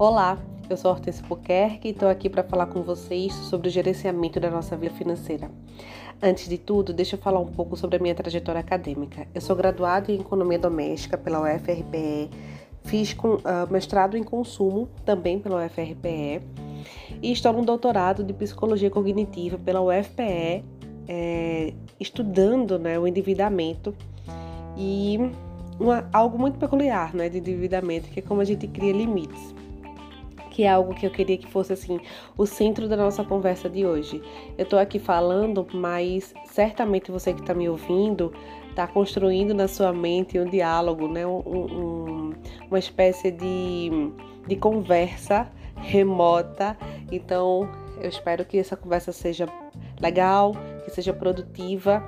Olá, eu sou Hortense Puquerque e estou aqui para falar com vocês sobre o gerenciamento da nossa vida financeira. Antes de tudo, deixa eu falar um pouco sobre a minha trajetória acadêmica. Eu sou graduada em Economia Doméstica pela UFRPE, fiz com, uh, mestrado em Consumo também pela UFRPE e estou no doutorado de Psicologia Cognitiva pela UFPE, é, estudando né, o endividamento e uma, algo muito peculiar né, de endividamento, que é como a gente cria limites que é algo que eu queria que fosse assim o centro da nossa conversa de hoje. Eu tô aqui falando, mas certamente você que está me ouvindo está construindo na sua mente um diálogo, né? Um, um, uma espécie de, de conversa remota. Então, eu espero que essa conversa seja legal, que seja produtiva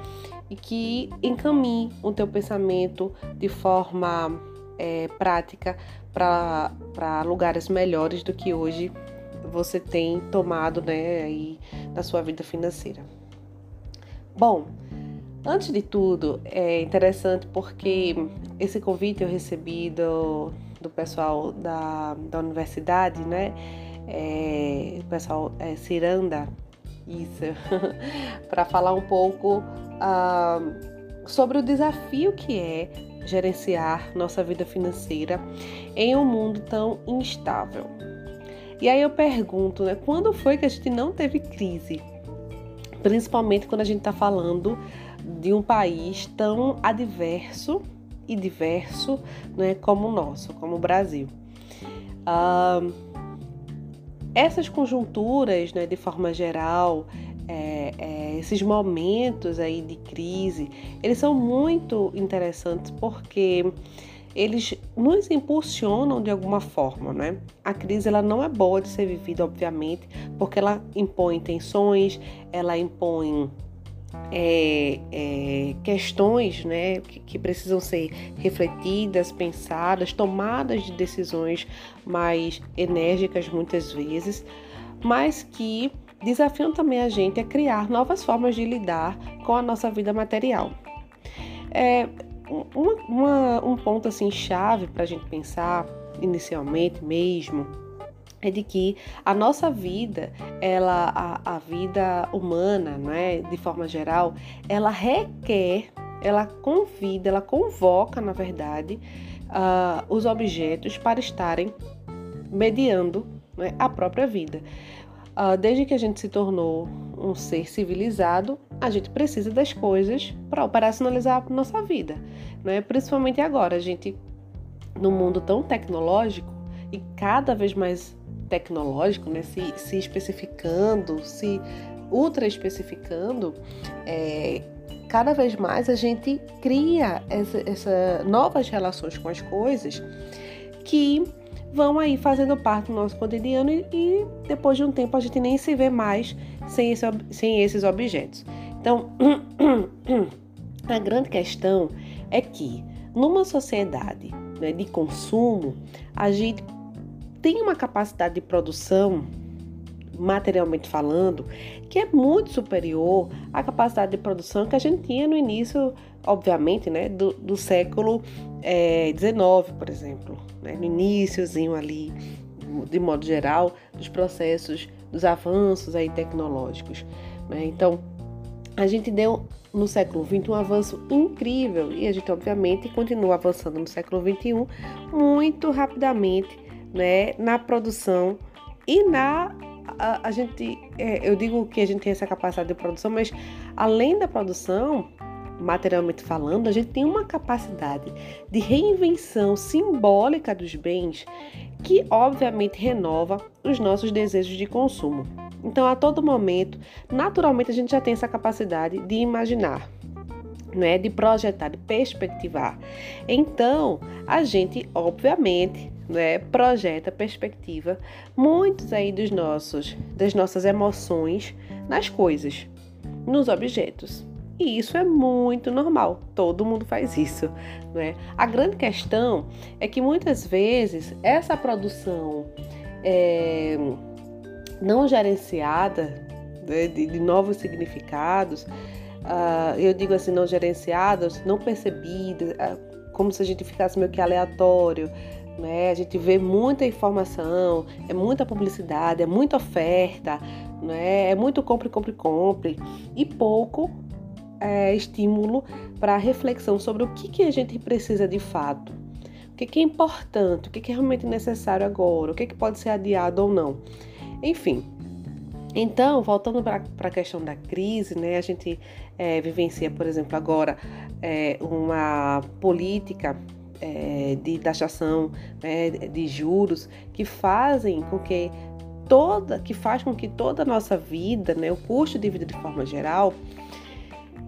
e que encaminhe o teu pensamento de forma é, prática para lugares melhores do que hoje você tem tomado né, aí na sua vida financeira. Bom, antes de tudo, é interessante porque esse convite eu recebi do, do pessoal da, da universidade, né? É, o pessoal é, Ciranda, isso, para falar um pouco uh, sobre o desafio que é gerenciar nossa vida financeira em um mundo tão instável. E aí eu pergunto, né, quando foi que a gente não teve crise? Principalmente quando a gente está falando de um país tão adverso e diverso né, como o nosso, como o Brasil. Ah, essas conjunturas, né, de forma geral, é, é, esses momentos aí de crise, eles são muito interessantes porque eles nos impulsionam de alguma forma, né? A crise ela não é boa de ser vivida, obviamente, porque ela impõe tensões, ela impõe é, é, questões né, que, que, precisam ser refletidas, pensadas, tomadas de decisões mais enérgicas muitas vezes, mas que desafiam também a gente a criar novas formas de lidar com a nossa vida material. É, uma, uma, um ponto assim chave para a gente pensar inicialmente mesmo é de que a nossa vida, ela, a, a vida humana, né, de forma geral, ela requer, ela convida, ela convoca, na verdade, uh, os objetos para estarem mediando né, a própria vida. Uh, desde que a gente se tornou um ser civilizado, a gente precisa das coisas para operacionalizar a nossa vida, né? Principalmente agora, a gente no mundo tão tecnológico e cada vez mais tecnológico, né? Se, se especificando, se ultra especificando, é, cada vez mais a gente cria essa, essa novas relações com as coisas que vão aí fazendo parte do nosso cotidiano e, e depois de um tempo a gente nem se vê mais sem, esse, sem esses objetos. Então, a grande questão é que numa sociedade né, de consumo, a gente tem uma capacidade de produção, materialmente falando, que é muito superior à capacidade de produção que a gente tinha no início, obviamente, né, do, do século XIX, é, por exemplo, né, no iníciozinho ali, de modo geral, dos processos, dos avanços aí tecnológicos. Né? Então, a gente deu no século XX um avanço incrível e a gente, obviamente, continua avançando no século XXI muito rapidamente né, na produção e na a, a gente, é, eu digo que a gente tem essa capacidade de produção, mas além da produção, materialmente falando, a gente tem uma capacidade de reinvenção simbólica dos bens que, obviamente, renova os nossos desejos de consumo. Então, a todo momento, naturalmente, a gente já tem essa capacidade de imaginar, né, de projetar, de perspectivar. Então, a gente, obviamente, né, projeta perspectiva muitos aí dos nossos das nossas emoções nas coisas, nos objetos. E isso é muito normal, todo mundo faz isso, né? A grande questão é que muitas vezes essa produção é, não gerenciada né, de, de, novos significados, uh, eu digo assim, não gerenciados, não percebidos, uh, como se a gente ficasse meio que aleatório, né? A gente vê muita informação, é muita publicidade, é muita oferta, né? É muito compre, compre, compre e pouco é, estímulo para reflexão sobre o que, que a gente precisa de fato, o que, que é importante, o que, que é realmente necessário agora, o que, que pode ser adiado ou não. Enfim, então, voltando para a questão da crise, né, a gente é, vivencia, por exemplo, agora é, uma política é, de taxação né, de juros que fazem com que toda, que faz com que toda a nossa vida, né, o custo de vida de forma geral,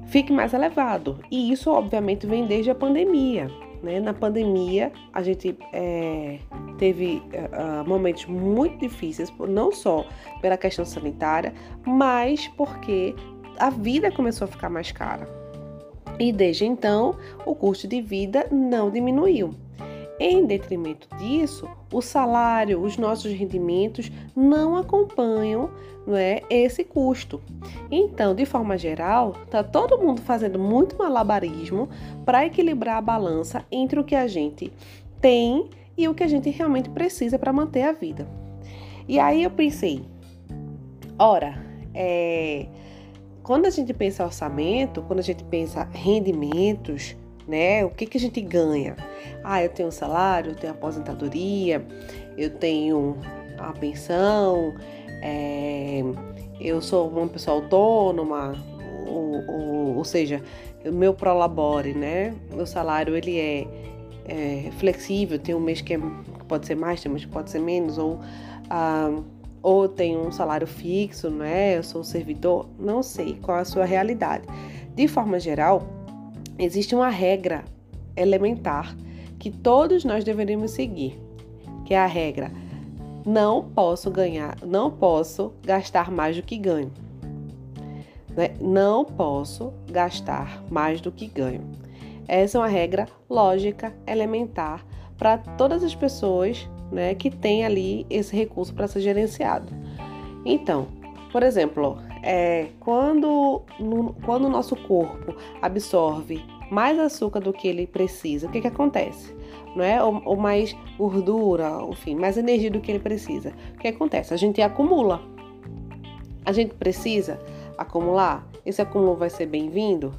fique mais elevado. E isso, obviamente, vem desde a pandemia. Né? Na pandemia, a gente é, teve uh, momentos muito difíceis, não só pela questão sanitária, mas porque a vida começou a ficar mais cara. E desde então, o custo de vida não diminuiu. Em detrimento disso, o salário, os nossos rendimentos não acompanham não é, esse custo. Então, de forma geral, está todo mundo fazendo muito malabarismo para equilibrar a balança entre o que a gente tem e o que a gente realmente precisa para manter a vida. E aí eu pensei, ora, é, quando a gente pensa orçamento, quando a gente pensa rendimentos, né? O que, que a gente ganha? Ah, eu tenho um salário, eu tenho aposentadoria, eu tenho a pensão, é, eu sou uma pessoa autônoma, ou, ou, ou seja, o meu prolabore, né? Meu salário ele é, é, flexível, tem um mês que, é, pode ser mais, tem um mês que pode ser menos, ou, ah, ou tem um salário fixo, né? Eu sou servidor, não sei qual é a sua realidade. De forma geral, existe uma regra elementar que todos nós deveríamos seguir, que é a regra: não posso ganhar, não posso gastar mais do que ganho. Né? Não posso gastar mais do que ganho. Essa é uma regra lógica elementar para todas as pessoas né, que têm ali esse recurso para ser gerenciado. Então, por exemplo, é, quando, no, quando o nosso corpo absorve mais açúcar do que ele precisa, o que, que acontece? Não é? Ou, ou mais gordura, enfim, mais energia do que ele precisa. O que acontece? A gente acumula. A gente precisa acumular. Esse acúmulo vai ser bem-vindo?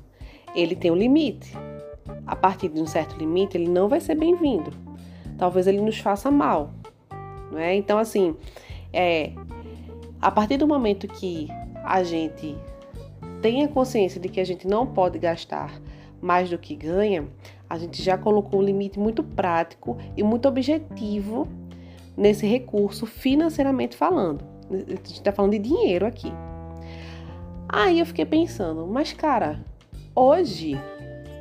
Ele tem um limite. A partir de um certo limite, ele não vai ser bem-vindo. Talvez ele nos faça mal. Não é? Então, assim, é, a partir do momento que a gente tenha consciência de que a gente não pode gastar mais do que ganha, a gente já colocou um limite muito prático e muito objetivo nesse recurso financeiramente falando. A gente está falando de dinheiro aqui. Aí eu fiquei pensando, mas cara, hoje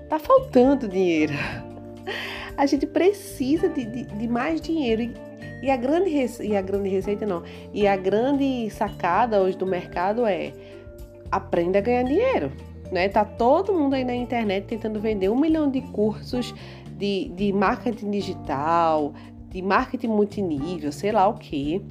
tá faltando dinheiro. A gente precisa de, de, de mais dinheiro. E, e, a grande e a grande receita não. E a grande sacada hoje do mercado é aprenda a ganhar dinheiro. Né? Tá todo mundo aí na internet tentando vender um milhão de cursos de, de marketing digital, de marketing multinível, sei lá o que,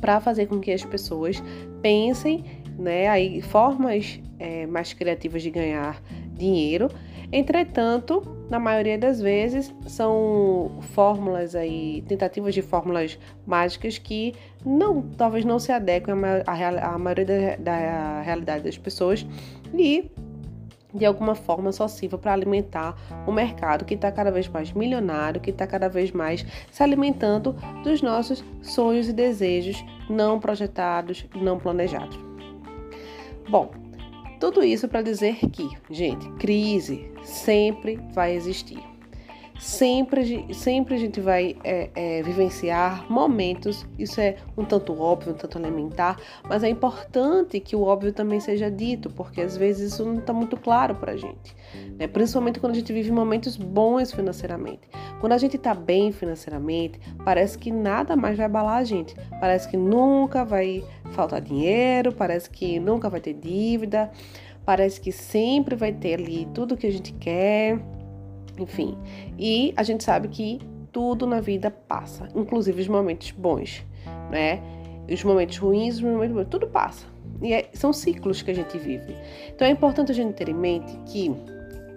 para fazer com que as pessoas pensem né, aí, formas é, mais criativas de ganhar dinheiro. Entretanto, na maioria das vezes são fórmulas aí, tentativas de fórmulas mágicas que não, talvez não se adequem à, maioria da, da realidade das pessoas e de alguma forma só sirva para alimentar o mercado que está cada vez mais milionário, que está cada vez mais se alimentando dos nossos sonhos e desejos não projetados, não planejados. Bom, tudo isso para dizer que, gente, crise sempre vai existir. Sempre, sempre a gente vai é, é, vivenciar momentos, isso é um tanto óbvio, um tanto elementar, mas é importante que o óbvio também seja dito, porque às vezes isso não está muito claro para a gente, né? principalmente quando a gente vive momentos bons financeiramente. Quando a gente está bem financeiramente, parece que nada mais vai abalar a gente, parece que nunca vai faltar dinheiro, parece que nunca vai ter dívida, parece que sempre vai ter ali tudo que a gente quer enfim. E a gente sabe que tudo na vida passa, inclusive os momentos bons, né? Os momentos ruins, os momentos bons, tudo passa. E é, são ciclos que a gente vive. Então é importante a gente ter em mente que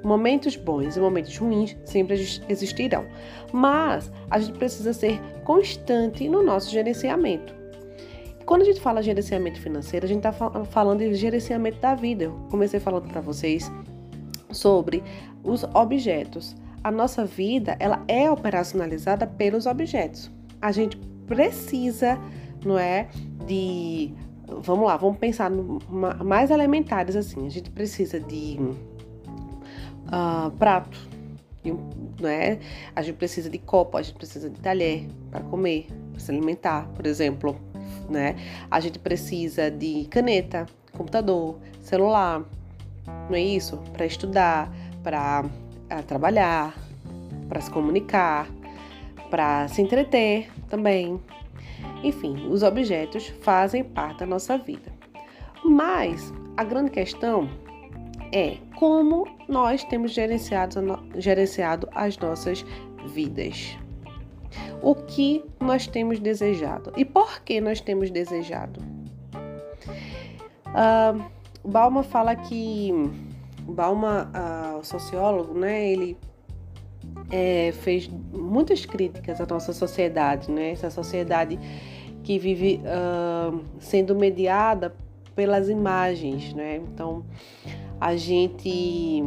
Momentos bons e momentos ruins sempre existirão, mas a gente precisa ser constante no nosso gerenciamento. Quando a gente fala gerenciamento financeiro, a gente está falando de gerenciamento da vida. Eu comecei falando para vocês sobre os objetos. A nossa vida ela é operacionalizada pelos objetos. A gente precisa, não é, de vamos lá, vamos pensar no, mais elementares assim. A gente precisa de uh, prato, não é? A gente precisa de copo, a gente precisa de talher para comer, para se alimentar, por exemplo né? A gente precisa de caneta, computador, celular, não é isso? Para estudar, para ah, trabalhar, para se comunicar, para se entreter também. Enfim, os objetos fazem parte da nossa vida. Mas a grande questão é como nós temos gerenciado, gerenciado as nossas vidas o que nós temos desejado e por que nós temos desejado. Uh, Balma fala que Balma, uh, o sociólogo, né, ele é, fez muitas críticas à nossa sociedade, né, essa sociedade que vive sendo mediada pelas imagens, né? Então a gente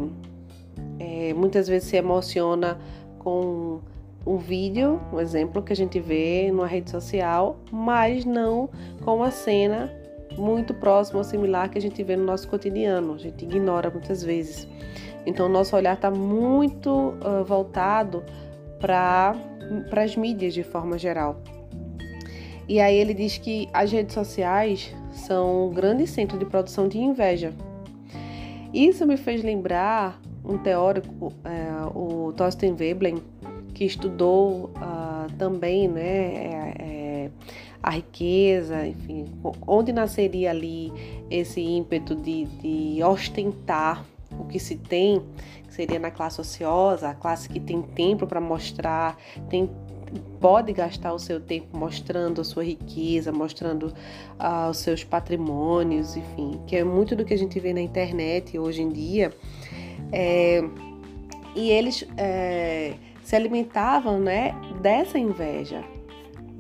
é, muitas vezes se emociona com um vídeo, um exemplo que a gente vê numa rede social, mas não com uma cena muito próxima ou similar que a gente vê no nosso cotidiano. A gente ignora muitas vezes. Então, o nosso olhar está muito uh, voltado para as mídias de forma geral. E aí ele diz que as redes sociais são um grande centro de produção de inveja. Isso me fez lembrar um teórico, é, o Thorsten Veblen, que estudou uh, também né, é, é, a riqueza, enfim, onde nasceria ali esse ímpeto de, de ostentar o que se tem, que seria na classe ociosa, a classe que tem tempo para mostrar, tem pode gastar o seu tempo mostrando a sua riqueza, mostrando uh, os seus patrimônios, enfim, que é muito do que a gente vê na internet hoje em dia. É, e eles é, se alimentavam né, dessa inveja.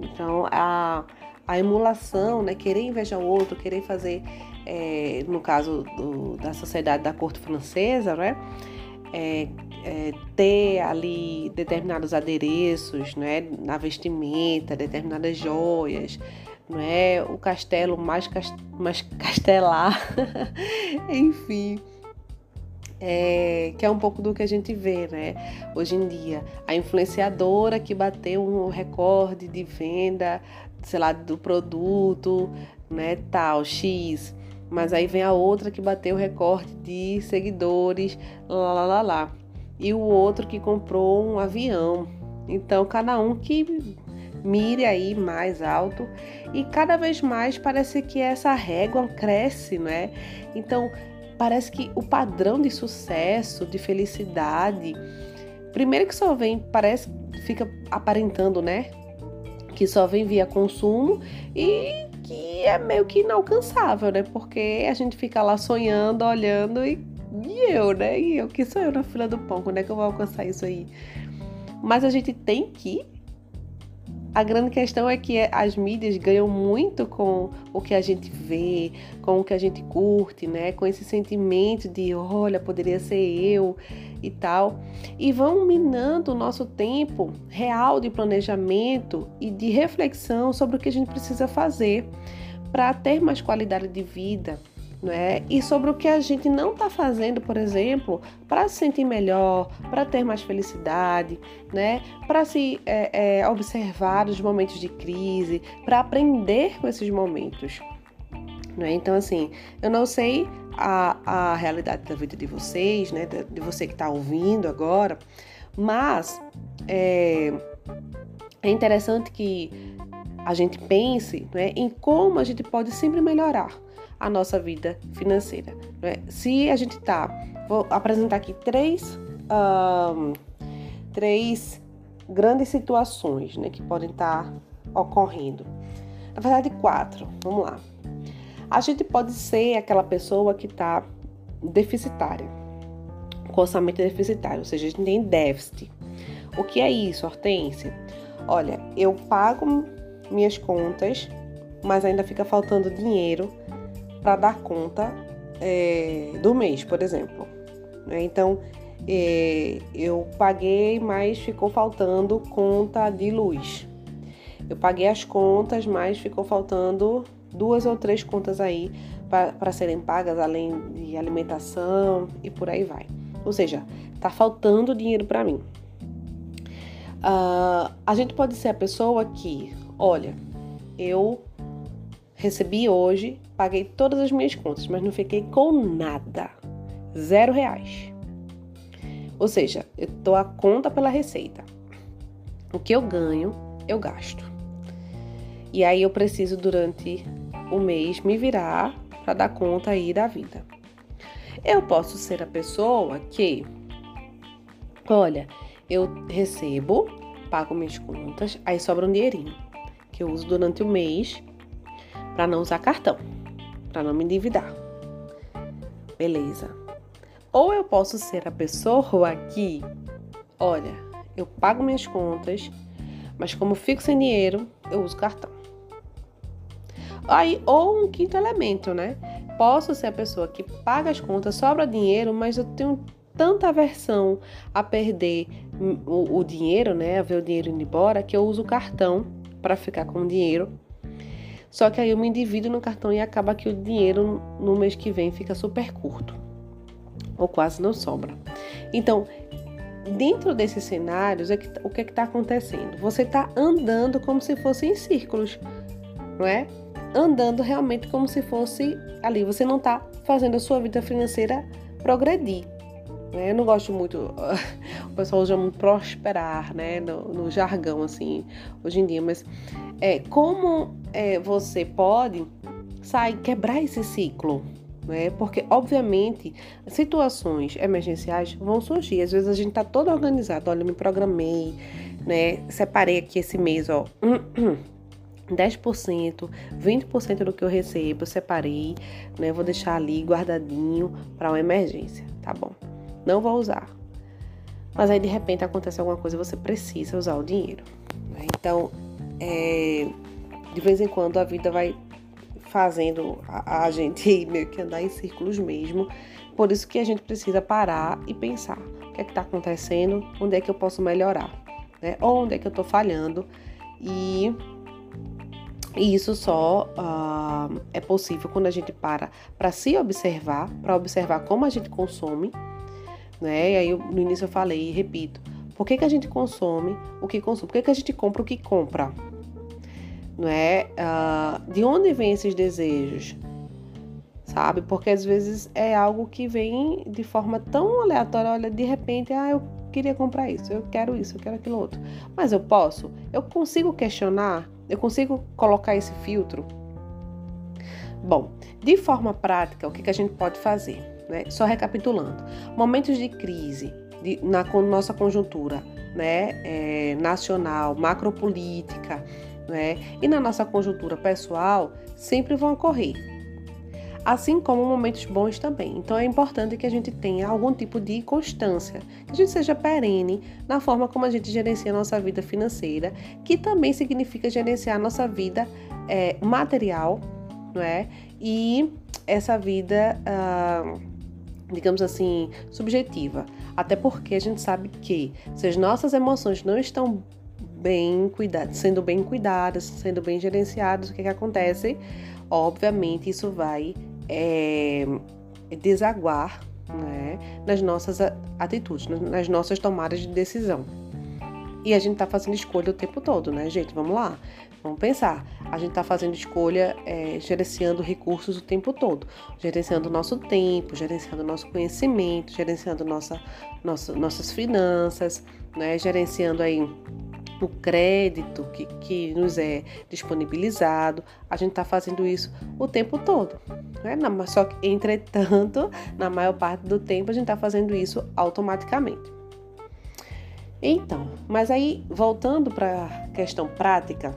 Então, a, a emulação, né, querer invejar o outro, querer fazer, é, no caso do, da sociedade da corte francesa, né, é, é, ter ali determinados adereços né, na vestimenta, determinadas joias, não é? o castelo mais, mais castelar, enfim é, que é um pouco do que a gente vê, né? Hoje em dia, a influenciadora que bateu um recorde de venda, sei lá, do produto, né, tal, X. Mas aí vem a outra que bateu o recorde de seguidores, lá, lá, lá, lá. E o outro que comprou um avião. Então, cada um que mire aí mais alto e cada vez mais parece que essa régua cresce, né? Então, parece que o padrão de sucesso, de felicidade, primeiro que só vem, parece, fica aparentando, né? Que só vem via consumo e que é meio que inalcançável, né? Porque a gente fica lá sonhando, olhando e, e eu, né? E eu que sou eu na fila do pão, quando é que eu vou alcançar isso aí? Mas a gente tem que a grande questão é que as mídias ganham muito com o que a gente vê, com o que a gente curte, né? Com esse sentimento de, olha, poderia ser eu e tal. E vão minando o nosso tempo real de planejamento e de reflexão sobre o que a gente precisa fazer para ter mais qualidade de vida, né? E sobre o que a gente não está fazendo, por exemplo, para se sentir melhor, para ter mais felicidade, né? Para se é, é, observar os momentos de crise, para aprender com esses momentos. Né? Então, assim, eu não sei a, a realidade da vida de vocês, né? De, de você que está ouvindo agora, mas é, é interessante que a gente pense né, em como a gente pode sempre melhorar a nossa vida financeira. Né? Se a gente tá, vou apresentar aqui três, um, três grandes situações né, que podem estar tá ocorrendo. Na verdade, quatro. Vamos lá. A gente pode ser aquela pessoa que está deficitária. com orçamento deficitário, ou seja, a gente tem déficit. O que é isso, Hortência? Olha, eu pago minhas contas, mas ainda fica faltando dinheiro para dar conta é, do mês, por exemplo. Né? Então, é, eu paguei, mas ficou faltando conta de luz. Eu paguei as contas, mas ficou faltando duas ou três contas aí para serem pagas, além de alimentação e por aí vai. Ou seja, tá faltando dinheiro para mim. Uh, a gente pode ser a pessoa que, olha, eu recebi hoje, paguei todas as minhas contas, mas não fiquei com nada. Zero reais. Ou seja, eu dou a conta pela receita. O que eu ganho, eu gasto. E aí eu preciso, durante o mês, me virar para dar conta aí da vida. Eu posso ser a pessoa que, olha, eu recebo, pago minhas contas, aí sobra um dinheirinho que eu uso durante o mês para não usar cartão, para não me endividar. Beleza. Ou eu posso ser a pessoa que, olha, eu pago minhas contas, mas como fico sem dinheiro, eu uso cartão. Aí, ou um quinto elemento, né? Posso ser a pessoa que paga as contas, sobra dinheiro, mas eu tenho tanta aversão a perder o, o dinheiro, né? A ver o dinheiro indo embora, que eu uso o cartão para ficar com o dinheiro. Só que aí eu me endivido no cartão e acaba que o dinheiro no mês que vem fica super curto. Ou quase não sobra. Então, dentro desses cenários, é que, o que é está acontecendo? Você está andando como se fosse em círculos, não é? Andando realmente como se fosse ali. Você não está fazendo a sua vida financeira progredir. Eu não gosto muito, o pessoal usa muito prosperar, né, no, no, jargão, assim, hoje em dia, mas é, como é, você pode sair, quebrar esse ciclo, né? Porque, obviamente, situações emergenciais vão surgir. Às vezes a gente tá todo organizado, olha, eu me programei, né? Separei aqui esse mês, ó. 10%, 20% do que eu recebo, eu separei, né? Vou deixar ali guardadinho para uma emergência, tá bom? Não vou usar. Mas aí de repente acontece alguma coisa e você precisa usar o dinheiro. Né? Então, é, de vez em quando a vida vai fazendo a, a gente meio que andar em círculos mesmo. Por isso que a gente precisa parar e pensar o que é que está acontecendo, onde é que eu posso melhorar, né? onde é que eu estou falhando e e isso só uh, é possível quando a gente para para se observar, para observar como a gente consome né? E aí no início eu falei e repito, por que, que a gente consome o que consome? Por que, que a gente compra o que compra? Não é? Uh, de onde vêm esses desejos? Sabe? Porque às vezes é algo que vem de forma tão aleatória, olha, de repente, ah, eu queria comprar isso, eu quero isso, eu quero aquilo outro. Mas eu posso? Eu consigo questionar? Eu consigo colocar esse filtro? Bom, de forma prática, o que, que a gente pode fazer? Né? Só recapitulando: momentos de crise de, na nossa conjuntura né? É, nacional, macropolítica né? e na nossa conjuntura pessoal sempre vão ocorrer. Assim como momentos bons também. Então é importante que a gente tenha algum tipo de constância, que a gente seja perene na forma como a gente gerencia a nossa vida financeira, que também significa gerenciar a nossa vida é, material, não é? E essa vida. Uh, digamos assim, subjetiva. Até porque a gente sabe que se as nossas emoções não estão bem cuidadas, sendo bem cuidadas, sendo bem gerenciadas, o que, que acontece? Obviamente isso vai é, desaguar né, nas nossas atitudes, nas nossas tomadas de decisão. E a gente tá fazendo escolha o tempo todo, né, gente? Vamos lá. Vamos pensar. A gente está fazendo escolha, é, gerenciando recursos o tempo todo, gerenciando nosso tempo, gerenciando nosso conhecimento, gerenciando nossa, nossa, nossas finanças, né? gerenciando aí o crédito que, que nos é disponibilizado. A gente está fazendo isso o tempo todo. Né? Só que, entretanto, na maior parte do tempo, a gente está fazendo isso automaticamente. Então, mas aí voltando para a questão prática,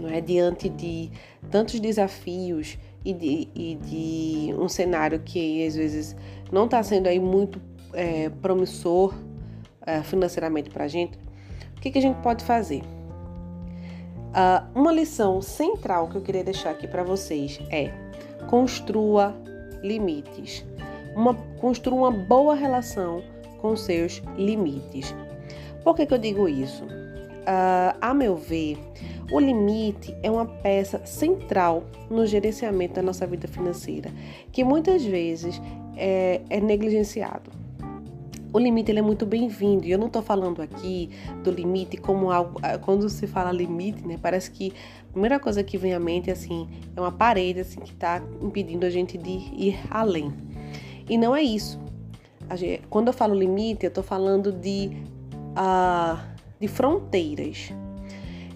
não é diante de tantos desafios e de, e de um cenário que às vezes não está sendo aí muito é, promissor é, financeiramente para a gente, o que, que a gente pode fazer? Uh, uma lição central que eu queria deixar aqui para vocês é construa limites. Uma, construa uma boa relação com seus limites. Por que, que eu digo isso? Uh, a meu ver, o limite é uma peça central no gerenciamento da nossa vida financeira, que muitas vezes é, é negligenciado. O limite ele é muito bem-vindo. E eu não estou falando aqui do limite como algo. Ah, quando se fala limite, né? Parece que a primeira coisa que vem à mente assim, é uma parede assim, que está impedindo a gente de ir além. E não é isso. Quando eu falo limite, eu estou falando de, uh, de fronteiras.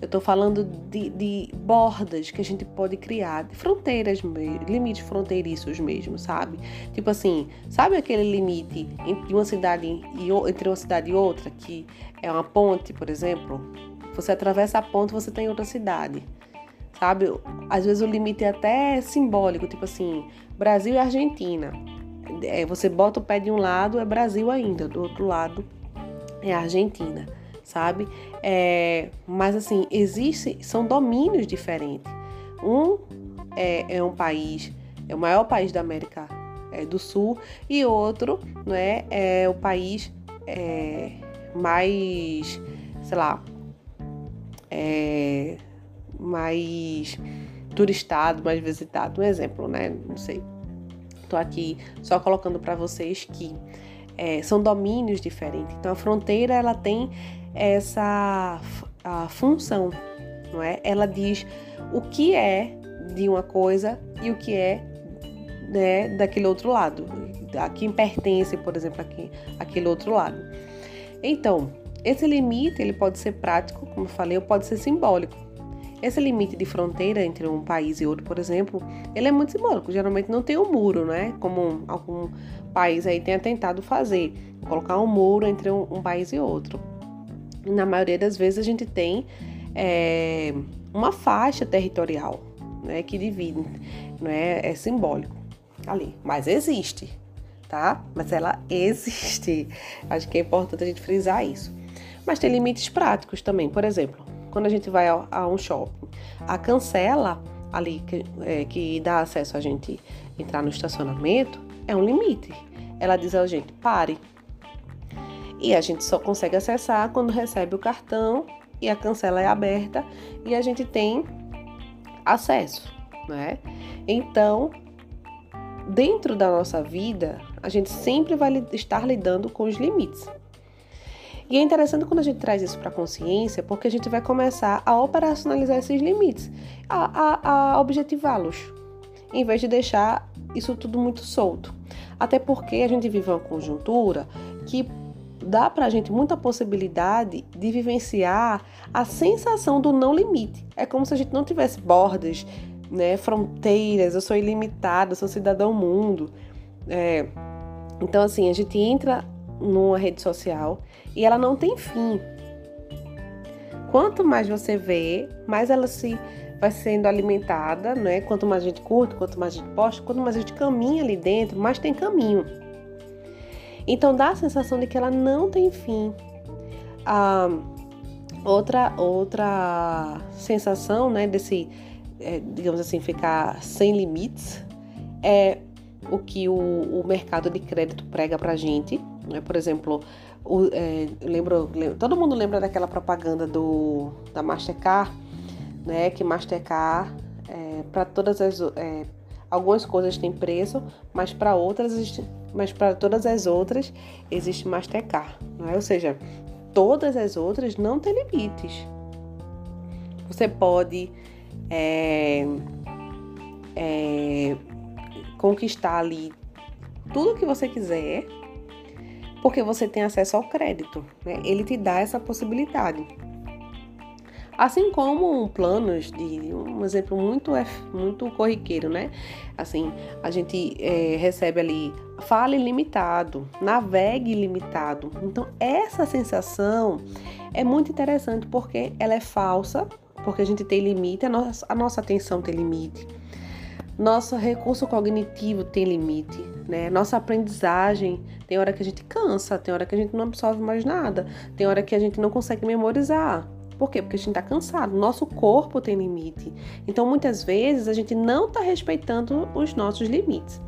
Eu estou falando de, de, bordas que a gente pode criar, de fronteiras, limites fronteiriços mesmo, sabe? Tipo assim, sabe aquele limite entre uma cidade e entre uma cidade e outra que é uma ponte, por exemplo? Você atravessa a ponte, você tem tá outra cidade, sabe? Às vezes o limite é até simbólico, tipo assim, Brasil e Argentina. É, você bota o pé de um lado é Brasil ainda, do outro lado é Argentina sabe? É, mas assim, existe, são domínios diferentes. Um é, é um país, é o maior país da América é, do Sul, e outro não é, o país é, mais, sei lá, é, mais turistado, mais visitado. Um exemplo, né? Não sei. Tô aqui só colocando para vocês que é, são domínios diferentes. Então a fronteira ela tem essa a função, não é? Ela diz o que é de uma coisa e o que é né, daquele outro lado, a quem pertence, por exemplo, aqui, aquele outro lado. Então, esse limite ele pode ser prático, como eu falei, ou pode ser simbólico. Esse limite de fronteira entre um país e outro, por exemplo, ele é muito simbólico. Geralmente não tem um muro, né? Como algum país aí tenha tentado fazer, colocar um muro entre um, um país e outro na maioria das vezes a gente tem é, uma faixa territorial né, que divide, não é, é simbólico ali, mas existe, tá? Mas ela existe. Acho que é importante a gente frisar isso. Mas tem limites práticos também. Por exemplo, quando a gente vai a, a um shopping, a cancela ali que, é, que dá acesso a gente entrar no estacionamento é um limite. Ela diz a gente, pare, e a gente só consegue acessar quando recebe o cartão e a cancela é aberta e a gente tem acesso, né? Então, dentro da nossa vida, a gente sempre vai estar lidando com os limites. E é interessante quando a gente traz isso para a consciência, porque a gente vai começar a operacionalizar esses limites, a, a, a objetivá-los, em vez de deixar isso tudo muito solto. Até porque a gente vive uma conjuntura que dá para a gente muita possibilidade de vivenciar a sensação do não limite. É como se a gente não tivesse bordas, né, fronteiras, eu sou ilimitada, sou cidadão mundo. É, então, assim, a gente entra numa rede social e ela não tem fim. Quanto mais você vê, mais ela se vai sendo alimentada, né? Quanto mais a gente curte, quanto mais a gente posta, quanto mais a gente caminha ali dentro, mais tem caminho. Então dá a sensação de que ela não tem fim. Ah, outra outra sensação, né, desse, é, digamos assim, ficar sem limites é o que o, o mercado de crédito prega pra gente. Né? Por exemplo, o, é, lembro, lembro, todo mundo lembra daquela propaganda do, da Mastercard, né? Que Mastercard, é, para todas as. É, algumas coisas têm preço, mas para outras mas para todas as outras existe Mastercard, não é? Ou seja, todas as outras não têm limites. Você pode é, é, conquistar ali tudo que você quiser, porque você tem acesso ao crédito. Né? Ele te dá essa possibilidade. Assim como planos de um exemplo muito muito corriqueiro, né? Assim, a gente é, recebe ali fale limitado, navegue limitado. Então essa sensação é muito interessante porque ela é falsa, porque a gente tem limite, a nossa, a nossa atenção tem limite, nosso recurso cognitivo tem limite, né? Nossa aprendizagem, tem hora que a gente cansa, tem hora que a gente não absorve mais nada, tem hora que a gente não consegue memorizar. Por quê? Porque a gente está cansado. Nosso corpo tem limite. Então, muitas vezes, a gente não está respeitando os nossos limites.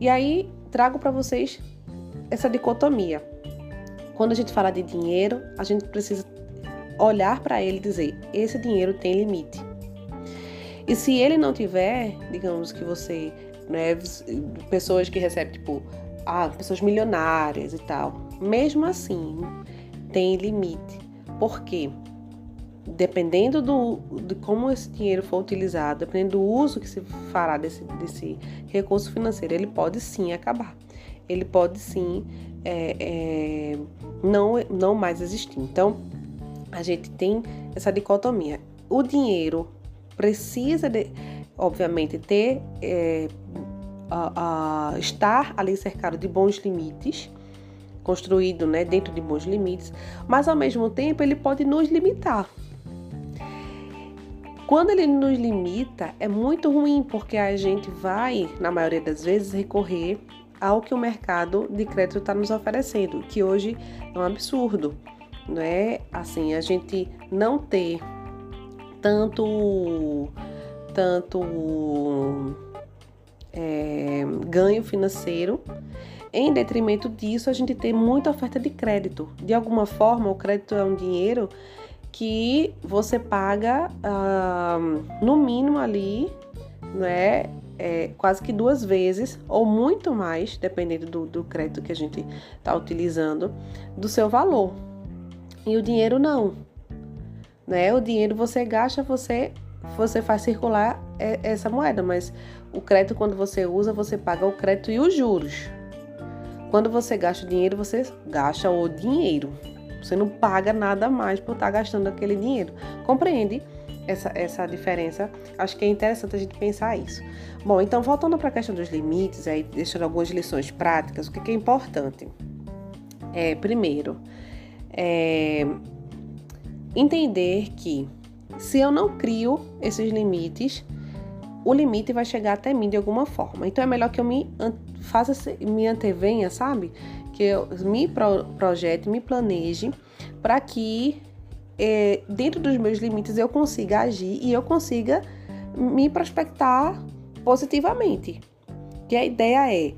E aí, trago para vocês essa dicotomia. Quando a gente fala de dinheiro, a gente precisa olhar para ele e dizer: esse dinheiro tem limite. E se ele não tiver, digamos que você, né, pessoas que recebem tipo, ah, pessoas milionárias e tal, mesmo assim, tem limite. Por quê? Dependendo do, de como esse dinheiro for utilizado, dependendo do uso que se fará desse, desse recurso financeiro, ele pode sim acabar. Ele pode sim é, é, não, não mais existir. Então, a gente tem essa dicotomia. O dinheiro precisa, de, obviamente, ter é, a, a estar ali cercado de bons limites, construído né, dentro de bons limites, mas ao mesmo tempo ele pode nos limitar. Quando ele nos limita, é muito ruim, porque a gente vai, na maioria das vezes, recorrer ao que o mercado de crédito está nos oferecendo, que hoje é um absurdo, não é? Assim, a gente não ter tanto tanto é, ganho financeiro. Em detrimento disso, a gente tem muita oferta de crédito. De alguma forma, o crédito é um dinheiro que você paga ah, no mínimo ali, né? É, quase que duas vezes ou muito mais, dependendo do, do crédito que a gente está utilizando, do seu valor. E o dinheiro não né? O dinheiro você gasta, você você faz circular essa moeda, mas o crédito quando você usa, você paga o crédito e os juros. Quando você gasta o dinheiro, você gasta o dinheiro. Você não paga nada mais por estar gastando aquele dinheiro. Compreende essa, essa diferença? Acho que é interessante a gente pensar isso. Bom, então voltando para a questão dos limites, aí deixando algumas lições práticas, o que, que é importante? É, primeiro, é, entender que se eu não crio esses limites, o limite vai chegar até mim de alguma forma. Então é melhor que eu me faça me antevenha, sabe? Que eu me pro, projete, me planeje para que é, dentro dos meus limites eu consiga agir e eu consiga me prospectar positivamente. Que a ideia é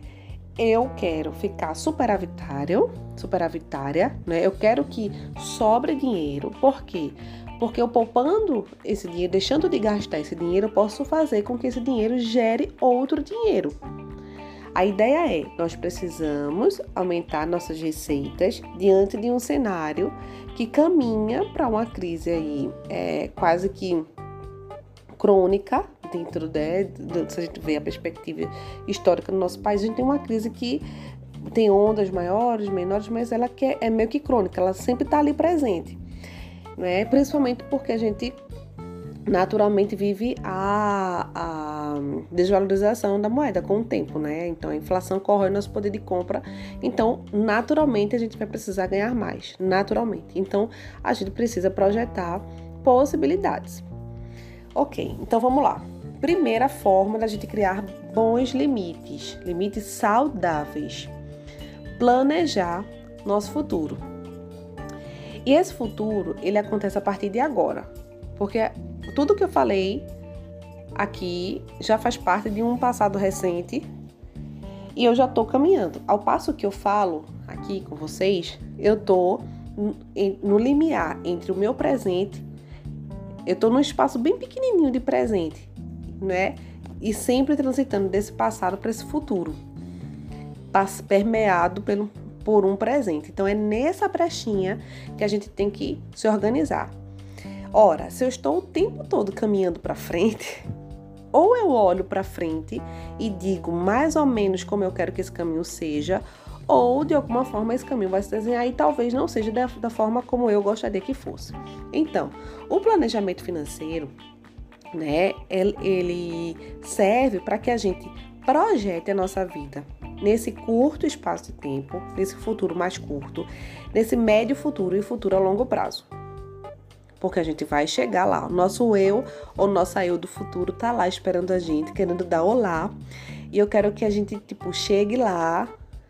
eu quero ficar superavitário, superavitária, né? Eu quero que sobre dinheiro. Por quê? Porque eu poupando esse dinheiro, deixando de gastar esse dinheiro, posso fazer com que esse dinheiro gere outro dinheiro. A ideia é, nós precisamos aumentar nossas receitas diante de um cenário que caminha para uma crise aí é, quase que crônica dentro né, de, se a gente vê a perspectiva histórica do nosso país, a gente tem uma crise que tem ondas maiores, menores, mas ela que é meio que crônica, ela sempre está ali presente, né? Principalmente porque a gente naturalmente vive a, a, desvalorização da moeda com o tempo, né? Então a inflação corre nosso poder de compra, então naturalmente a gente vai precisar ganhar mais, naturalmente. Então a gente precisa projetar possibilidades. Ok, então vamos lá. Primeira forma da gente criar bons limites, limites saudáveis. Planejar nosso futuro. E esse futuro, ele acontece a partir de agora. Porque tudo que eu falei aqui já faz parte de um passado recente e eu já estou caminhando. Ao passo que eu falo aqui com vocês, eu estou no limiar entre o meu presente eu estou num espaço bem pequenininho de presente, né? E sempre transitando desse passado para esse futuro, permeado pelo, por um presente. Então é nessa brechinha que a gente tem que se organizar. Ora, se eu estou o tempo todo caminhando para frente, ou eu olho para frente e digo mais ou menos como eu quero que esse caminho seja, ou de alguma forma esse caminho vai se desenhar e talvez não seja da, da forma como eu gostaria que fosse. Então, o planejamento financeiro, né, ele serve para que a gente projete a nossa vida nesse curto espaço de tempo, nesse futuro mais curto, nesse médio futuro e futuro a longo prazo. Porque a gente vai chegar lá. O nosso eu ou nossa eu do futuro tá lá esperando a gente, querendo dar olá. E eu quero que a gente, tipo, chegue lá,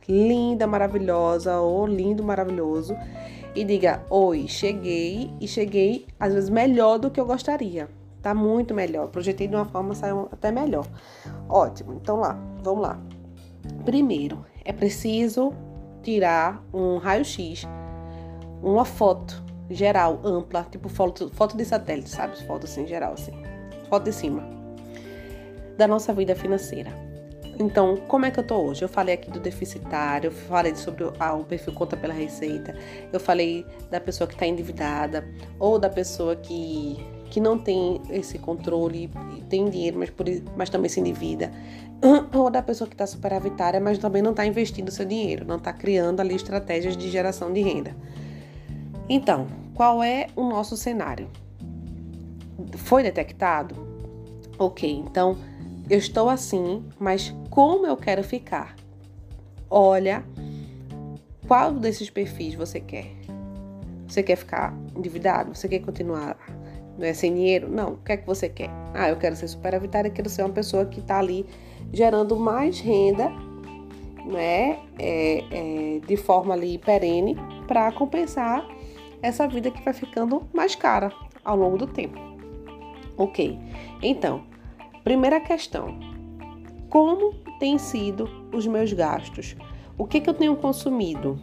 linda, maravilhosa, ou lindo, maravilhoso, e diga: Oi, cheguei e cheguei às vezes melhor do que eu gostaria. Tá muito melhor. Projetei de uma forma, saiu até melhor. Ótimo. Então lá, vamos lá. Primeiro, é preciso tirar um raio-x, uma foto geral, ampla, tipo foto, foto de satélite, sabe? Foto assim, geral, assim. Foto de cima. Da nossa vida financeira. Então, como é que eu tô hoje? Eu falei aqui do deficitário, eu falei sobre o, ah, o perfil conta pela receita, eu falei da pessoa que está endividada, ou da pessoa que, que não tem esse controle, tem dinheiro, mas, por, mas também se endivida, ou da pessoa que está superavitária, mas também não está investindo seu dinheiro, não está criando ali estratégias de geração de renda. Então, qual é o nosso cenário? Foi detectado? Ok, então eu estou assim, mas como eu quero ficar? Olha, qual desses perfis você quer? Você quer ficar endividado? Você quer continuar não é, sem dinheiro? Não. O que é que você quer? Ah, eu quero ser superavitária, quero ser uma pessoa que está ali gerando mais renda, né, é, é, de forma ali perene, para compensar essa vida que vai ficando mais cara ao longo do tempo. Ok. Então, Primeira questão: como têm sido os meus gastos? O que, que eu tenho consumido?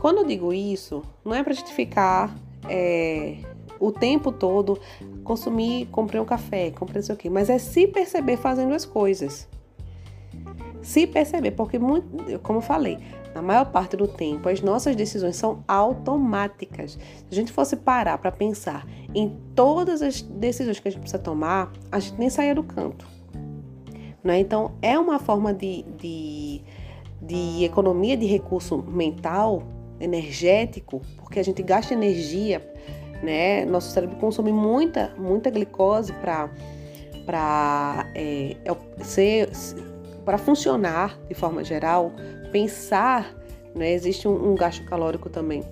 Quando eu digo isso, não é para justificar é, o tempo todo consumir, comprei um café, comprei isso aqui, mas é se perceber fazendo as coisas. Se perceber, porque, muito, como eu falei, na maior parte do tempo, as nossas decisões são automáticas. Se a gente fosse parar para pensar em todas as decisões que a gente precisa tomar, a gente nem saia do canto. Né? Então, é uma forma de, de, de economia de recurso mental, energético, porque a gente gasta energia, né? Nosso cérebro consome muita, muita glicose para para é, é ser para funcionar de forma geral, pensar, né, existe um, um gasto calórico também.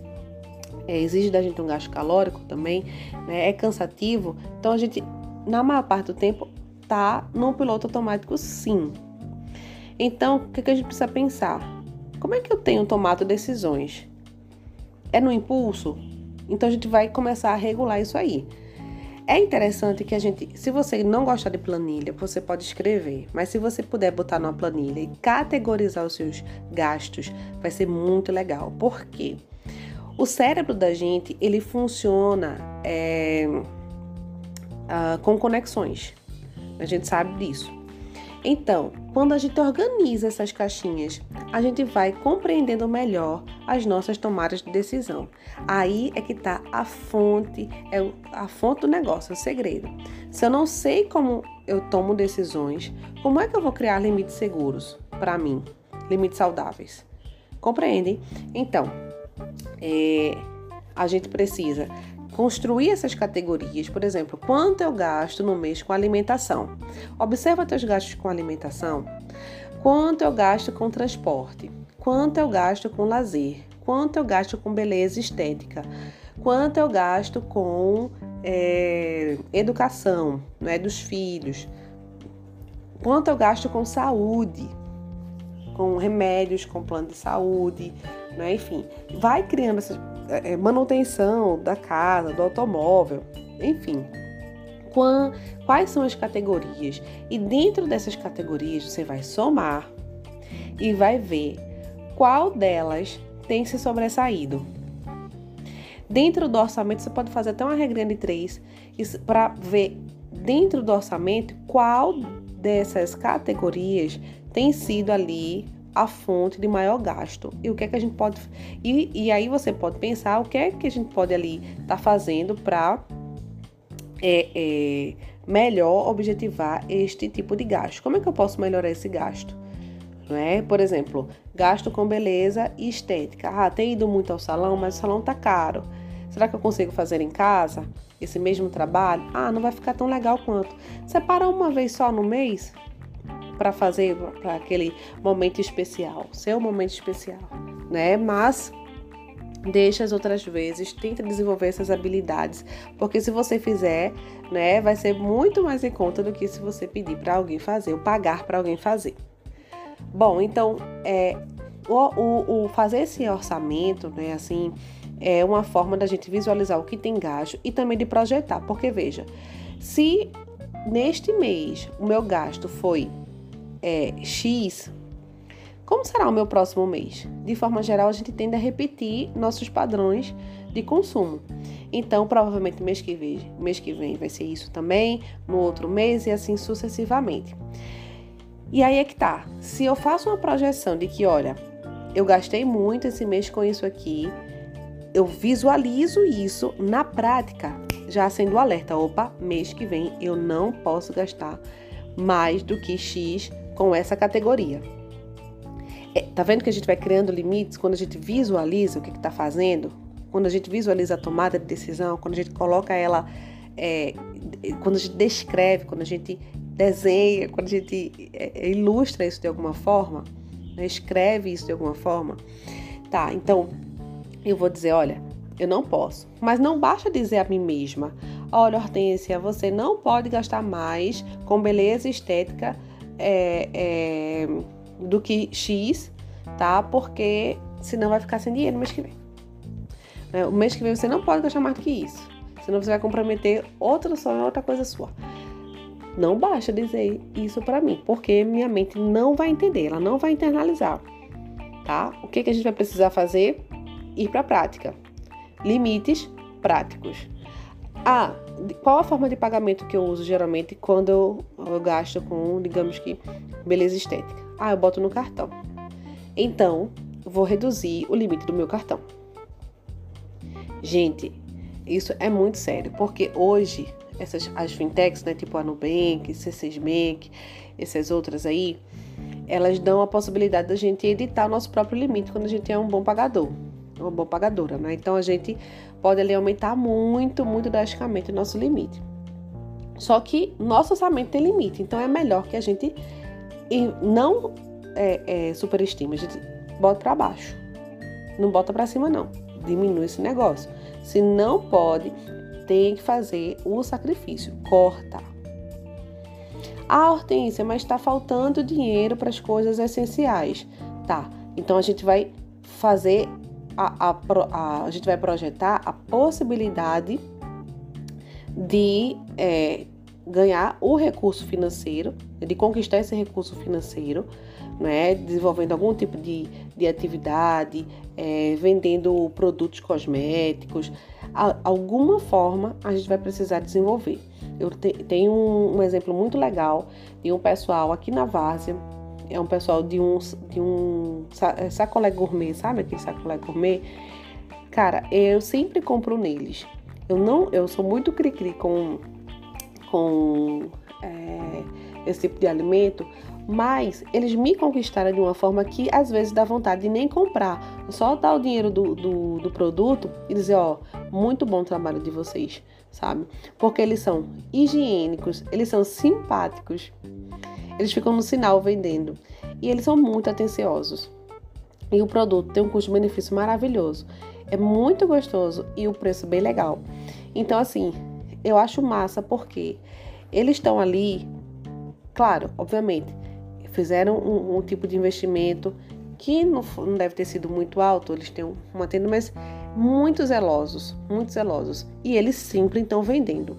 É, exige da gente um gasto calórico também, né, é cansativo. Então a gente, na maior parte do tempo, tá no piloto automático sim. Então, o que, que a gente precisa pensar? Como é que eu tenho tomado decisões? É no impulso? Então a gente vai começar a regular isso aí. É interessante que a gente, se você não gostar de planilha, você pode escrever, mas se você puder botar numa planilha e categorizar os seus gastos, vai ser muito legal. Por quê? O cérebro da gente, ele funciona é, uh, com conexões. A gente sabe disso. Então, quando a gente organiza essas caixinhas, a gente vai compreendendo melhor as nossas tomadas de decisão. Aí é que está a fonte, é a fonte do negócio, é o segredo. Se eu não sei como eu tomo decisões, como é que eu vou criar limites seguros para mim, limites saudáveis? Compreende? Então, é, a gente precisa construir essas categorias, por exemplo, quanto eu gasto no mês com alimentação. Observa teus gastos com alimentação. Quanto eu gasto com transporte? Quanto eu gasto com lazer? Quanto eu gasto com beleza estética? Quanto eu gasto com é, educação né, dos filhos? Quanto eu gasto com saúde? Com remédios, com plano de saúde, né? enfim, vai criando essa é, manutenção da casa, do automóvel, enfim. Quais são as categorias? E dentro dessas categorias você vai somar e vai ver qual delas tem se sobressaído. Dentro do orçamento, você pode fazer até uma regrinha de três para ver dentro do orçamento qual dessas categorias tem sido ali a fonte de maior gasto e o que é que a gente pode e, e aí você pode pensar o que é que a gente pode ali estar tá fazendo para é, é, melhor objetivar este tipo de gasto. Como é que eu posso melhorar esse gasto? Não é? Por exemplo, gasto com beleza e estética. Ah, tem ido muito ao salão, mas o salão tá caro. Será que eu consigo fazer em casa esse mesmo trabalho? Ah, não vai ficar tão legal quanto. Separa uma vez só no mês para fazer para aquele momento especial, seu momento especial, né? Mas Deixa as outras vezes, tenta desenvolver essas habilidades, porque se você fizer, né, vai ser muito mais em conta do que se você pedir para alguém fazer ou pagar para alguém fazer. Bom, então, é, o, o, o, fazer esse orçamento, né, assim, é uma forma da gente visualizar o que tem gasto e também de projetar, porque veja, se neste mês o meu gasto foi é, X, como será o meu próximo mês? De forma geral, a gente tende a repetir nossos padrões de consumo. Então, provavelmente mês que vem, mês que vem vai ser isso também, no outro mês e assim sucessivamente. E aí é que tá. Se eu faço uma projeção de que, olha, eu gastei muito esse mês com isso aqui, eu visualizo isso na prática, já sendo alerta, opa, mês que vem eu não posso gastar mais do que X com essa categoria. É, tá vendo que a gente vai criando limites quando a gente visualiza o que está fazendo? Quando a gente visualiza a tomada de decisão, quando a gente coloca ela, é, quando a gente descreve, quando a gente desenha, quando a gente é, ilustra isso de alguma forma, né, escreve isso de alguma forma. Tá, então eu vou dizer: olha, eu não posso. Mas não basta dizer a mim mesma: olha, Hortência, você não pode gastar mais com beleza estética. É, é, do que X, tá? Porque senão vai ficar sem dinheiro no mês que vem. Né? O mês que vem você não pode gastar mais do que isso. Senão você vai comprometer outra sonho, outra coisa sua. Não basta dizer isso para mim, porque minha mente não vai entender, ela não vai internalizar, tá? O que, que a gente vai precisar fazer? Ir para a prática. Limites práticos. Ah, qual a forma de pagamento que eu uso geralmente quando eu, eu gasto com, digamos que, beleza estética? Ah, eu boto no cartão. Então, vou reduzir o limite do meu cartão. Gente, isso é muito sério, porque hoje essas as fintechs, né, tipo a Nubank, C6 Bank, essas outras aí, elas dão a possibilidade da gente editar o nosso próprio limite quando a gente é um bom pagador, uma boa pagadora, né? Então a gente pode ali aumentar muito, muito drasticamente o nosso limite. Só que nosso orçamento tem limite, então é melhor que a gente não é, é, superestima, a gente bota para baixo. Não bota para cima, não. Diminui esse negócio. Se não pode, tem que fazer o sacrifício. Corta. Ah, Hortência, mas está faltando dinheiro para as coisas essenciais. Tá. Então a gente vai fazer a, a, a, gente vai projetar a possibilidade de é, ganhar o recurso financeiro, de conquistar esse recurso financeiro, né, desenvolvendo algum tipo de, de atividade, é, vendendo produtos cosméticos, a, alguma forma a gente vai precisar desenvolver. Eu te, tenho um, um, exemplo muito legal de um pessoal aqui na Várzea, é um pessoal de um, de um é, sacolé gourmet, sabe aquele sacolé gourmet? Cara, eu sempre compro neles. Eu não, eu sou muito cri-cri com com é, esse tipo de alimento, mas eles me conquistaram de uma forma que às vezes dá vontade de nem comprar, só dar o dinheiro do, do, do produto e dizer: Ó, muito bom trabalho de vocês, sabe? Porque eles são higiênicos, eles são simpáticos, eles ficam no sinal vendendo e eles são muito atenciosos. E o produto tem um custo-benefício maravilhoso, é muito gostoso e o preço bem legal. Então, assim, eu acho massa porque eles estão ali, claro, obviamente, fizeram um, um, tipo de investimento que não, não deve ter sido muito alto, eles têm uma tenda, mas muito zelosos, muito zelosos. E eles sempre estão vendendo.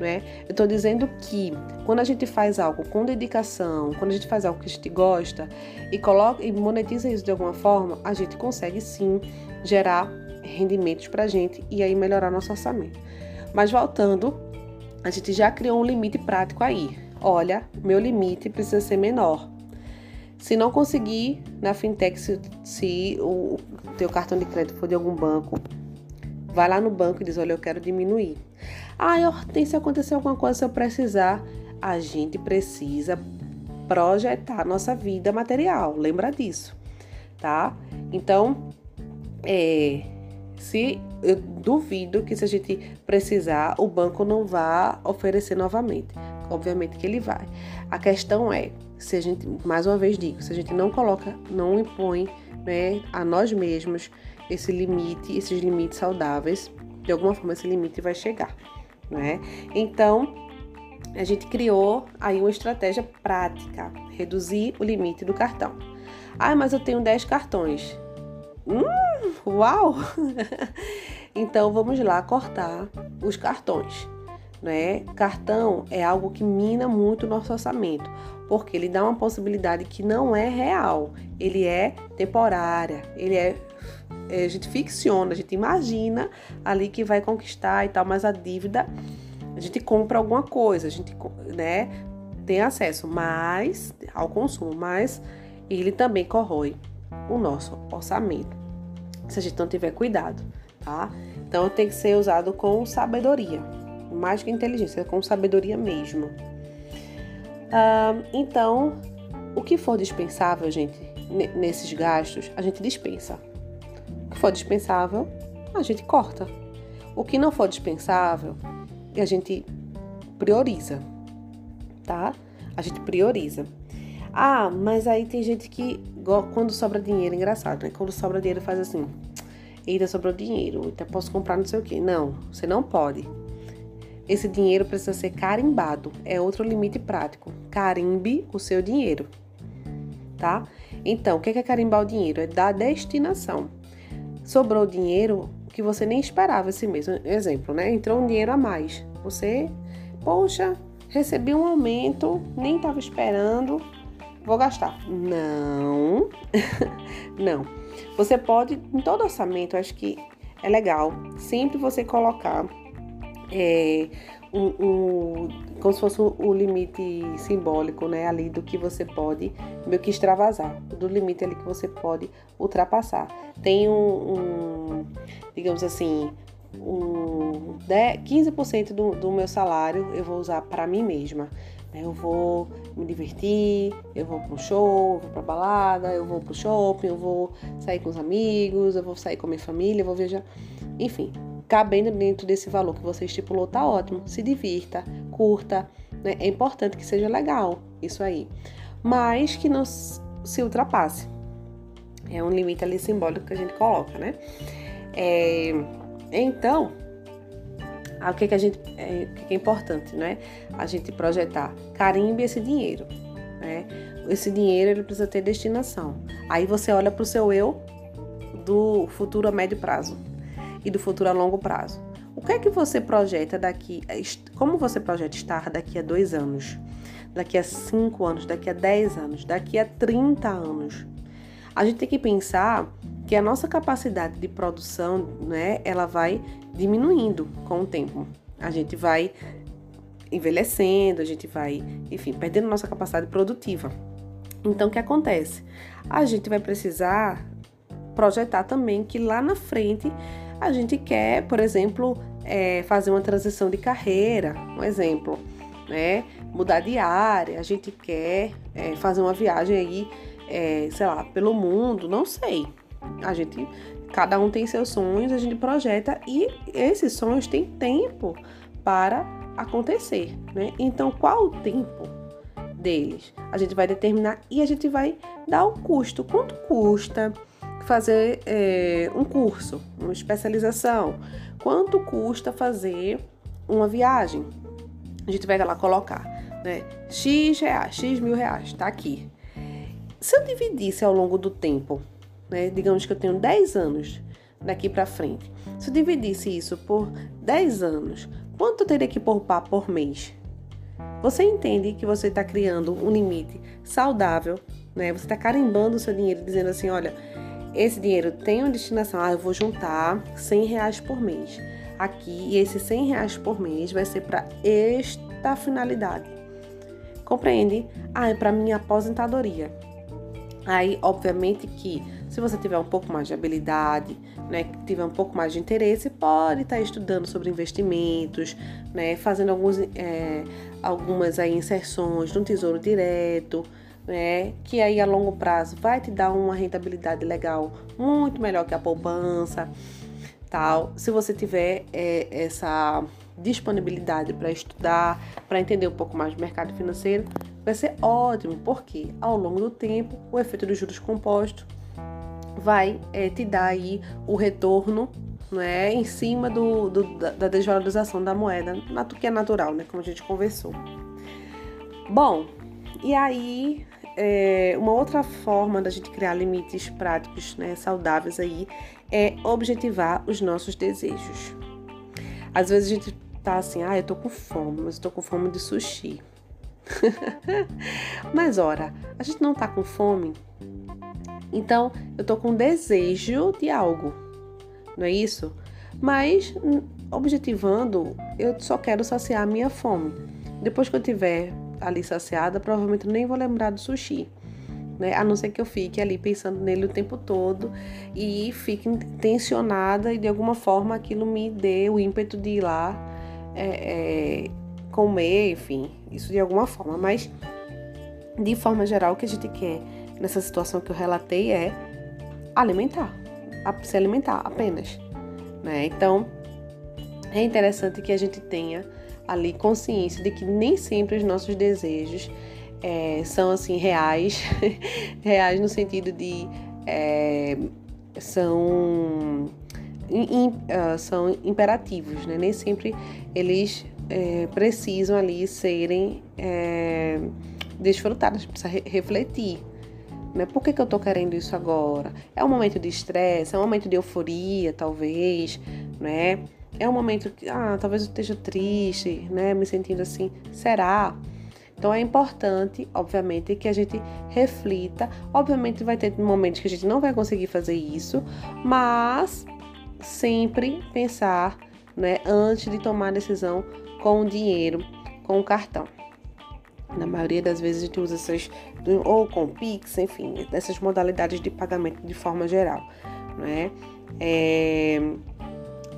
Né? Eu estou dizendo que quando a gente faz algo com dedicação, quando a gente faz algo que a gente gosta e coloca e monetiza isso de alguma forma, a gente consegue sim gerar rendimentos para a gente e aí melhorar nosso orçamento. Mas voltando, a gente já criou um limite prático aí. Olha, meu limite precisa ser menor. Se não conseguir na fintech, se, se o teu cartão de crédito for de algum banco, vai lá no banco e diz: Olha, eu quero diminuir. Ah, tem se acontecer alguma coisa, se eu precisar, a gente precisa projetar nossa vida material. Lembra disso, tá? Então, é, se eu duvido que se a gente precisar, o banco não vá oferecer novamente. Obviamente que ele vai. A questão é, se a gente, mais uma vez digo, se a gente não coloca, não impõe né, a nós mesmos esse limite, esses limites saudáveis, de alguma forma esse limite vai chegar, né? Então, a gente criou aí uma estratégia prática, reduzir o limite do cartão. Ah, mas eu tenho 10 cartões. Hum, uau! então vamos lá cortar os cartões. Né? Cartão é algo que mina muito o nosso orçamento, porque ele dá uma possibilidade que não é real, ele é temporária, ele é, a gente ficciona, a gente imagina ali que vai conquistar e tal, mas a dívida a gente compra alguma coisa, a gente né, tem acesso mais ao consumo, mas ele também corrói o nosso orçamento, se a gente não tiver cuidado, tá? Então tem que ser usado com sabedoria, mais que inteligência, com sabedoria mesmo. Então, o que for dispensável, gente, nesses gastos, a gente dispensa. Que for dispensável, a gente corta. O que não for dispensável, a gente prioriza, tá? A gente prioriza. Ah, mas aí tem gente que, quando sobra dinheiro, engraçado, né? Quando sobra dinheiro, faz assim: eita, sobrou dinheiro, eita, posso comprar não sei o quê. Não, você não pode. Esse dinheiro precisa ser carimbado, é outro limite prático. Carimbe o seu dinheiro, tá? Então, o que é carimbar o dinheiro? É dar destinação. Sobrou dinheiro que você nem esperava esse mesmo exemplo, né? Entrou um dinheiro a mais. Você, poxa, recebi um aumento, nem estava esperando, vou gastar. Não, não. Você pode, em todo orçamento, acho que é legal sempre você colocar é, um, um, como se fosse o um, um limite simbólico, né, ali do que você pode meio que extravasar, do limite ali que você pode ultrapassar. Tem um, digamos assim, um 10, 15% do, do meu salário eu vou usar para mim mesma. Né? Eu vou me divertir, eu vou pro show, eu vou pra balada, eu vou pro shopping, eu vou sair com os amigos, eu vou sair com a minha família, eu vou viajar. Enfim, cabendo dentro desse valor que você estipulou, tá ótimo. Se divirta, curta, né? É importante que seja legal isso aí. Mas que não se ultrapasse. É um limite ali simbólico que a gente coloca, né? É, então, o que, que a gente é, o que é importante, né? A gente projetar carimbe esse dinheiro, né? Esse dinheiro ele precisa ter destinação. Aí você olha para o seu eu do futuro a médio prazo e do futuro a longo prazo. O que é que você projeta daqui? Como você projeta estar daqui a dois anos, daqui a cinco anos, daqui a dez anos, daqui a 30 anos? A gente tem que pensar que a nossa capacidade de produção, né, ela vai diminuindo com o tempo. A gente vai envelhecendo, a gente vai, enfim, perdendo nossa capacidade produtiva. Então, o que acontece? A gente vai precisar projetar também que lá na frente a gente quer, por exemplo, é, fazer uma transição de carreira, um exemplo, né? Mudar de área, a gente quer é, fazer uma viagem aí, é, sei lá, pelo mundo, não sei, a gente, cada um tem seus sonhos, a gente projeta e esses sonhos têm tempo para acontecer, né? Então, qual o tempo deles? A gente vai determinar e a gente vai dar o custo. Quanto custa fazer é, um curso, uma especialização? Quanto custa fazer uma viagem? A gente vai lá colocar, né? X reais, X mil reais, tá aqui. Se eu dividisse ao longo do tempo né? Digamos que eu tenho 10 anos daqui para frente. Se eu dividisse isso por 10 anos, quanto eu teria que poupar por mês? Você entende que você está criando um limite saudável, né? Você está carimbando o seu dinheiro, dizendo assim, olha, esse dinheiro tem uma destinação, ah, eu vou juntar 100 reais por mês aqui e esses 100 reais por mês vai ser para esta finalidade. Compreende? Ah, é para minha aposentadoria. Aí, obviamente que se você tiver um pouco mais de habilidade, né, tiver um pouco mais de interesse, pode estar tá estudando sobre investimentos, né, fazendo alguns, é, algumas aí inserções no Tesouro Direto, né, que aí a longo prazo vai te dar uma rentabilidade legal, muito melhor que a poupança, tal. Se você tiver é, essa disponibilidade para estudar, para entender um pouco mais do mercado financeiro, vai ser ótimo, porque ao longo do tempo o efeito dos juros compostos vai é, te dar aí o retorno né, em cima do, do, da desvalorização da moeda, que é natural, né, como a gente conversou. Bom, e aí é, uma outra forma da gente criar limites práticos, né, saudáveis aí, é objetivar os nossos desejos. Às vezes a gente tá assim, ah, eu tô com fome, mas eu tô com fome de sushi. mas ora, a gente não tá com fome, então eu tô com desejo de algo, não é isso? Mas objetivando, eu só quero saciar a minha fome. Depois que eu tiver ali saciada, provavelmente nem vou lembrar do sushi. Né? A não ser que eu fique ali pensando nele o tempo todo e fique tensionada e de alguma forma aquilo me dê o ímpeto de ir lá é, é, comer, enfim, isso de alguma forma. Mas de forma geral, o que a gente quer nessa situação que eu relatei é alimentar, se alimentar apenas. Né? Então é interessante que a gente tenha ali consciência de que nem sempre os nossos desejos é, são assim reais, reais no sentido de é, são in, uh, são imperativos, né? Nem sempre eles é, precisam ali serem é, desfrutados, precisa re refletir. Né? Por que, que eu tô querendo isso agora? É um momento de estresse, é um momento de euforia, talvez, né? É um momento que, ah, talvez eu esteja triste, né? Me sentindo assim. Será? Então é importante, obviamente, que a gente reflita. Obviamente vai ter momentos que a gente não vai conseguir fazer isso, mas sempre pensar, né, antes de tomar a decisão com o dinheiro, com o cartão. Na maioria das vezes a gente usa essas, ou com Pix, enfim, essas modalidades de pagamento de forma geral, né? É,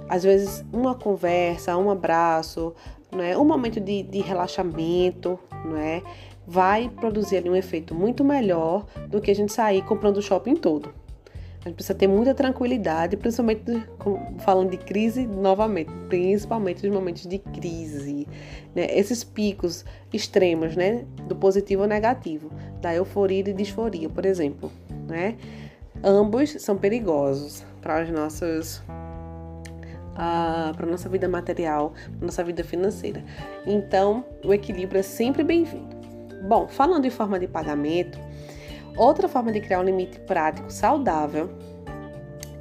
às vezes uma conversa, um abraço, né, um momento de, de relaxamento, né, vai produzir ali um efeito muito melhor do que a gente sair comprando o shopping todo. A gente precisa ter muita tranquilidade, principalmente falando de crise novamente, principalmente nos momentos de crise, né? Esses picos extremos, né? Do positivo ao negativo, da euforia e disforia, por exemplo, né? Ambos são perigosos para os nossos para nossa vida material, para nossa vida financeira. Então, o equilíbrio é sempre bem-vindo. Bom, falando em forma de pagamento, outra forma de criar um limite prático saudável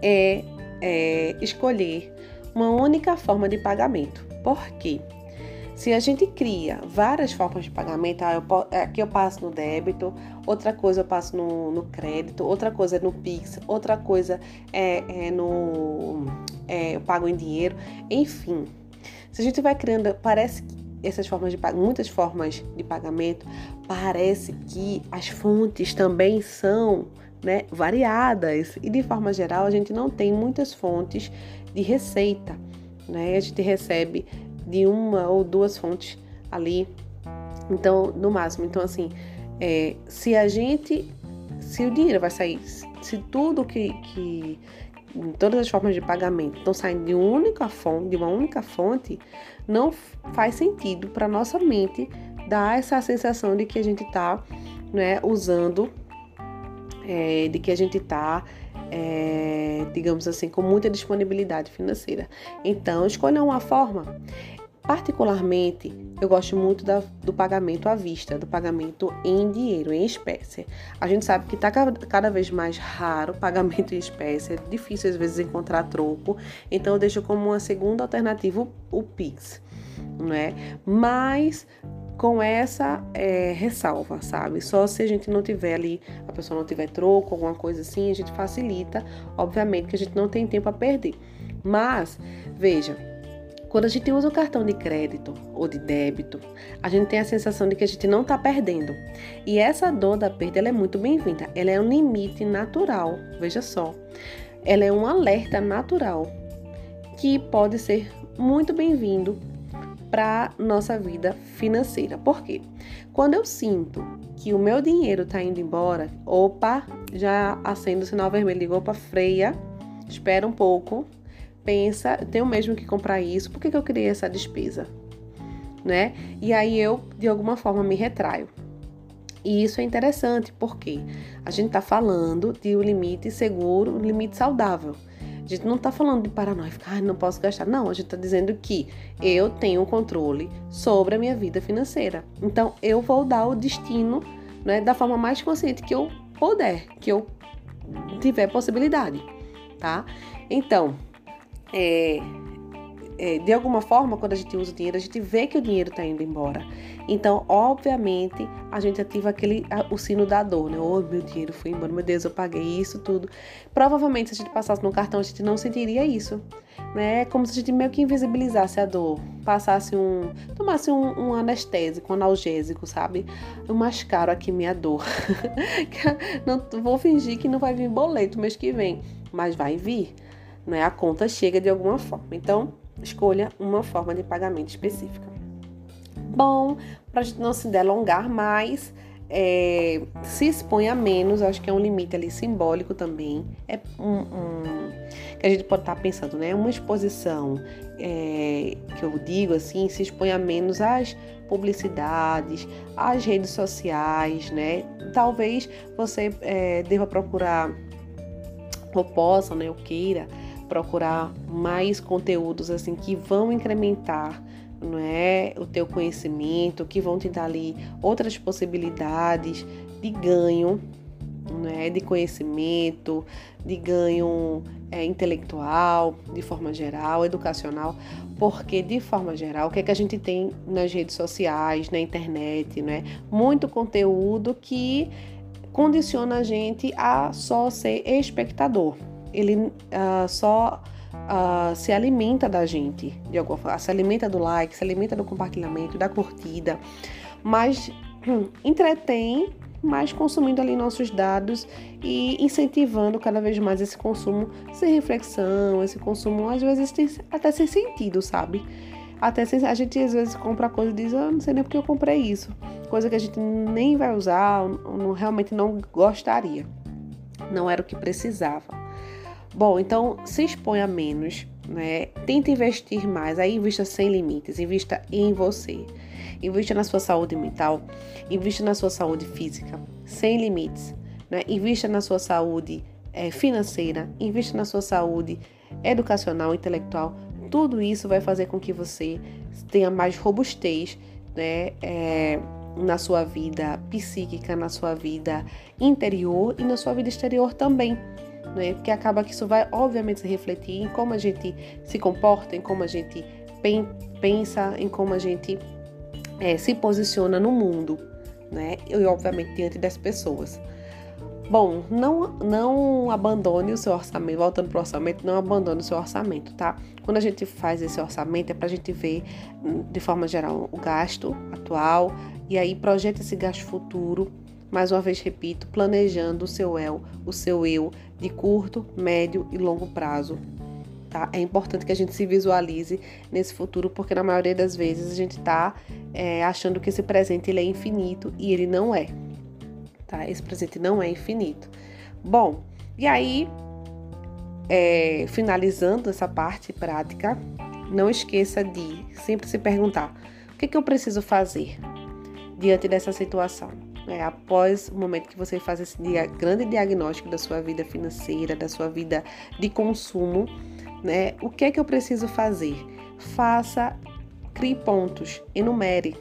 é, é escolher uma única forma de pagamento. Por quê? Se a gente cria várias formas de pagamento, ah, eu, aqui eu passo no débito, outra coisa eu passo no, no crédito, outra coisa é no Pix, outra coisa é, é no. É, eu pago em dinheiro, enfim. Se a gente vai criando, parece que essas formas de muitas formas de pagamento, parece que as fontes também são né, variadas e de forma geral a gente não tem muitas fontes de receita, né? A gente recebe de uma ou duas fontes ali. Então, no máximo. Então, assim, é, se a gente. Se o dinheiro vai sair, se tudo que, que todas as formas de pagamento estão saindo de uma única fonte, de uma única fonte, não faz sentido para nossa mente dar essa sensação de que a gente está né, usando, é, de que a gente está, é, digamos assim, com muita disponibilidade financeira. Então, escolha uma forma. Particularmente, eu gosto muito da, do pagamento à vista, do pagamento em dinheiro, em espécie. A gente sabe que está cada vez mais raro o pagamento em espécie, é difícil às vezes encontrar troco, então eu deixo como uma segunda alternativa o Pix, não é? Mas com essa é, ressalva, sabe? Só se a gente não tiver ali, a pessoa não tiver troco, alguma coisa assim, a gente facilita. Obviamente que a gente não tem tempo a perder. Mas, veja, quando a gente usa o cartão de crédito ou de débito, a gente tem a sensação de que a gente não está perdendo. E essa dor da perda é muito bem-vinda. Ela é um limite natural, veja só. Ela é um alerta natural que pode ser muito bem-vindo para nossa vida financeira. Por quê? Quando eu sinto que o meu dinheiro está indo embora, opa, já acendo o sinal vermelho, digo, opa, freia, espera um pouco, pensa, tenho mesmo que comprar isso, por que, que eu criei essa despesa? Né? E aí eu, de alguma forma, me retraio. E isso é interessante porque a gente está falando de um limite seguro, um limite saudável. A gente não está falando de paranoia, ficar, ah, não posso gastar. Não, a gente está dizendo que eu tenho controle sobre a minha vida financeira. Então, eu vou dar o destino né, da forma mais consciente que eu puder, que eu tiver possibilidade, tá? Então, é, é, de alguma forma, quando a gente usa o dinheiro, a gente vê que o dinheiro está indo embora. Então, obviamente, a gente ativa aquele o sino da dor, né? Oh, meu dinheiro foi embora, meu Deus, eu paguei isso tudo. Provavelmente, se a gente passasse no cartão, a gente não sentiria isso, né? É como se a gente meio que invisibilizasse a dor, passasse um, tomasse um, um anestésico, um analgésico, sabe? Eu mascaro aqui minha dor. não vou fingir que não vai vir boleto mês que vem, mas vai vir, né? A conta chega de alguma forma. Então escolha uma forma de pagamento específica. Bom, para a gente não se delongar mais, é, se exponha menos, acho que é um limite ali simbólico também. É um, um que a gente pode estar tá pensando, né? Uma exposição é, que eu digo assim, se exponha menos às publicidades, às redes sociais, né? Talvez você é, deva procurar ou possa, né, ou queira procurar mais conteúdos assim que vão incrementar não é, o teu conhecimento, que vão te dar ali outras possibilidades de ganho, não é, de conhecimento, de ganho é, intelectual, de forma geral, educacional, porque de forma geral, o que é que a gente tem nas redes sociais, na internet, né? Muito conteúdo que condiciona a gente a só ser espectador ele uh, só uh, se alimenta da gente, de alguma forma, se alimenta do like, se alimenta do compartilhamento, da curtida, mas hum, entretém, mas consumindo ali nossos dados e incentivando cada vez mais esse consumo sem reflexão, esse consumo às vezes tem, até sem sentido, sabe? Até sem, a gente às vezes compra coisa e diz, ah, não sei nem porque eu comprei isso. Coisa que a gente nem vai usar, realmente não gostaria. Não era o que precisava. Bom, então se exponha menos, né? Tente investir mais, aí invista sem limites, invista em você. Invista na sua saúde mental, invista na sua saúde física, sem limites, né? Invista na sua saúde é, financeira, invista na sua saúde educacional, intelectual. Tudo isso vai fazer com que você tenha mais robustez, né? É, na sua vida psíquica, na sua vida interior e na sua vida exterior também né? Porque acaba que isso vai, obviamente, se refletir em como a gente se comporta, em como a gente pensa, em como a gente é, se posiciona no mundo, né? E, obviamente, diante das pessoas. Bom, não, não abandone o seu orçamento, voltando para o orçamento, não abandone o seu orçamento, tá? Quando a gente faz esse orçamento é para a gente ver, hum, de forma geral, o gasto atual e aí projeta esse gasto futuro mais uma vez repito, planejando o seu eu, o seu eu de curto, médio e longo prazo. Tá? É importante que a gente se visualize nesse futuro, porque na maioria das vezes a gente está é, achando que esse presente ele é infinito e ele não é. Tá? Esse presente não é infinito. Bom, e aí, é, finalizando essa parte prática, não esqueça de sempre se perguntar: o que, que eu preciso fazer diante dessa situação? É, após o momento que você faz esse dia, grande diagnóstico da sua vida financeira, da sua vida de consumo, né? O que é que eu preciso fazer? Faça, crie pontos, enumere.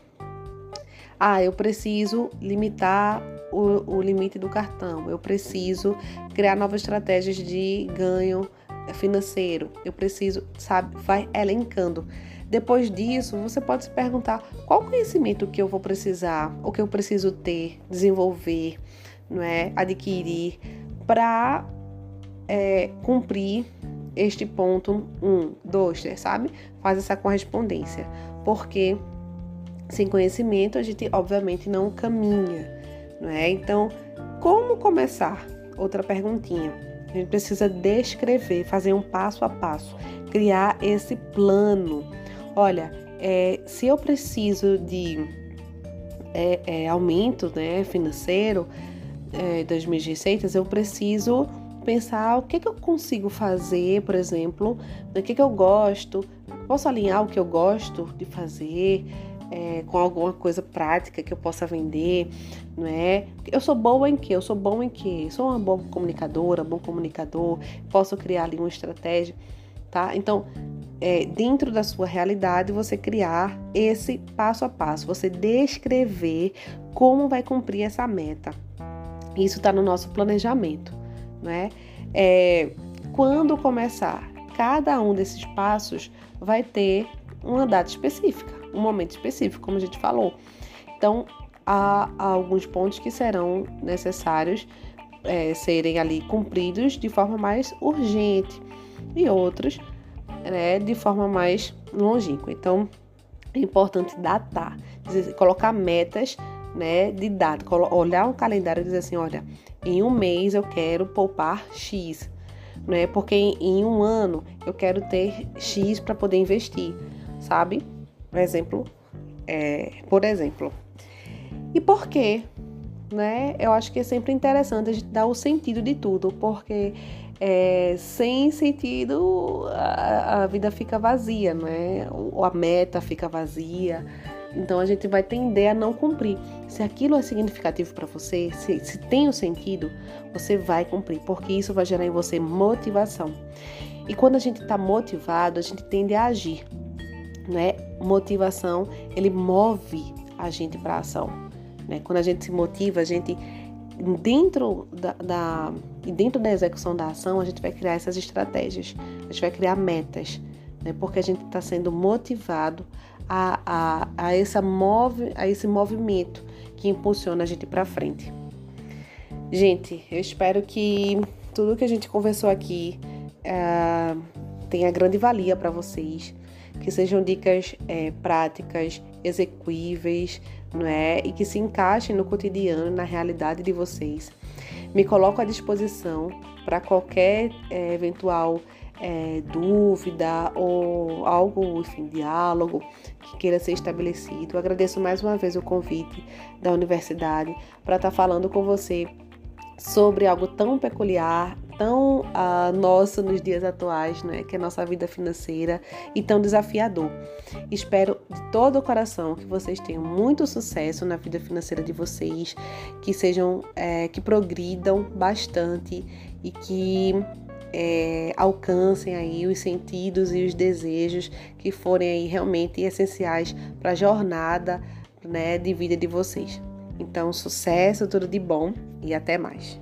Ah, eu preciso limitar o, o limite do cartão, eu preciso criar novas estratégias de ganho financeiro, eu preciso, sabe, vai elencando. Depois disso, você pode se perguntar qual conhecimento que eu vou precisar, ou que eu preciso ter, desenvolver, não é, adquirir para é, cumprir este ponto um, dois, né, sabe? Faz essa correspondência, porque sem conhecimento a gente obviamente não caminha, não é? Então, como começar? Outra perguntinha. A gente precisa descrever, fazer um passo a passo, criar esse plano olha, é, se eu preciso de é, é, aumento né, financeiro é, das minhas receitas, eu preciso pensar o que, que eu consigo fazer, por exemplo, o que, que eu gosto, posso alinhar o que eu gosto de fazer, é, com alguma coisa prática que eu possa vender, não é? Eu sou boa em quê? Eu sou bom em quê? Sou uma boa comunicadora, bom comunicador, posso criar ali uma estratégia, tá? Então, é, dentro da sua realidade, você criar esse passo a passo, você descrever como vai cumprir essa meta. Isso está no nosso planejamento, né? É, quando começar cada um desses passos, vai ter uma data específica um momento específico, como a gente falou. Então, há, há alguns pontos que serão necessários é, serem ali cumpridos de forma mais urgente e outros né, de forma mais longínqua. Então, é importante datar, dizer, colocar metas né, de data, olhar um calendário e dizer assim, olha, em um mês eu quero poupar X, né? Porque em, um ano eu quero ter X para poder investir, sabe? Por exemplo, é, por exemplo. E por quê? Né? Eu acho que é sempre interessante a gente dar o sentido de tudo, porque é, sem sentido a, a, vida fica vazia, né? Ou a meta fica vazia. Então a gente vai tender a não cumprir. Se aquilo é significativo para você, se, se tem o sentido, você vai cumprir, porque isso vai gerar em você motivação. E quando a gente está motivado, a gente tende a agir né? Motivação, ele move a gente para ação, né? Quando a gente se motiva, a gente dentro da, da, dentro da execução da ação, a gente vai criar essas estratégias, a gente vai criar metas, né? Porque a gente está sendo motivado a, a, a, essa move, a esse movimento que impulsiona a gente para frente. Gente, eu espero que tudo que a gente conversou aqui uh, tenha grande valia para vocês que sejam dicas é, práticas, execuíveis, não é? E que se encaixem no cotidiano, na realidade de vocês. Me coloco à disposição para qualquer é, eventual é, dúvida ou algo, enfim, diálogo que queira ser estabelecido. Eu agradeço mais uma vez o convite da universidade para estar tá falando com você sobre algo tão peculiar, tão uh, nosso nos dias atuais, né, que é a nossa vida financeira e tão desafiador. Espero de todo o coração que vocês tenham muito sucesso na vida financeira de vocês, que sejam, é, que progridam bastante e que é, alcancem aí os sentidos e os desejos que forem aí realmente essenciais para a jornada né, de vida de vocês. Então, sucesso, tudo de bom e até mais.